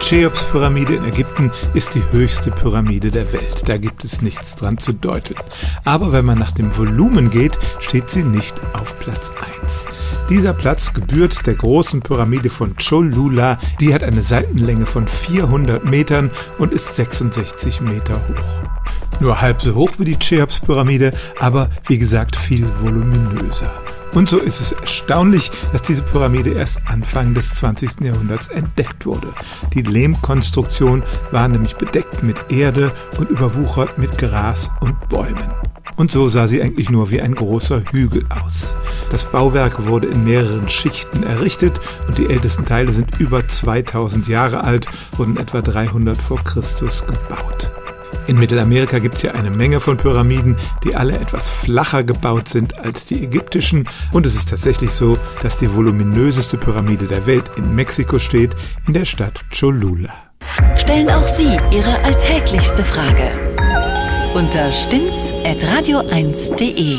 Cheops-Pyramide in Ägypten ist die höchste Pyramide der Welt. Da gibt es nichts dran zu deuten. Aber wenn man nach dem Volumen geht, steht sie nicht auf Platz 1. Dieser Platz gebührt der großen Pyramide von Cholula. Die hat eine Seitenlänge von 400 Metern und ist 66 Meter hoch. Nur halb so hoch wie die Cheops-Pyramide, aber wie gesagt viel voluminöser. Und so ist es erstaunlich, dass diese Pyramide erst Anfang des 20. Jahrhunderts entdeckt wurde. Die Lehmkonstruktion war nämlich bedeckt mit Erde und überwuchert mit Gras und Bäumen. Und so sah sie eigentlich nur wie ein großer Hügel aus. Das Bauwerk wurde in mehreren Schichten errichtet und die ältesten Teile sind über 2000 Jahre alt, wurden etwa 300 vor Christus gebaut. In Mittelamerika gibt es ja eine Menge von Pyramiden, die alle etwas flacher gebaut sind als die ägyptischen. Und es ist tatsächlich so, dass die voluminöseste Pyramide der Welt in Mexiko steht, in der Stadt Cholula. Stellen auch Sie Ihre alltäglichste Frage unter stimmtz.radio1.de.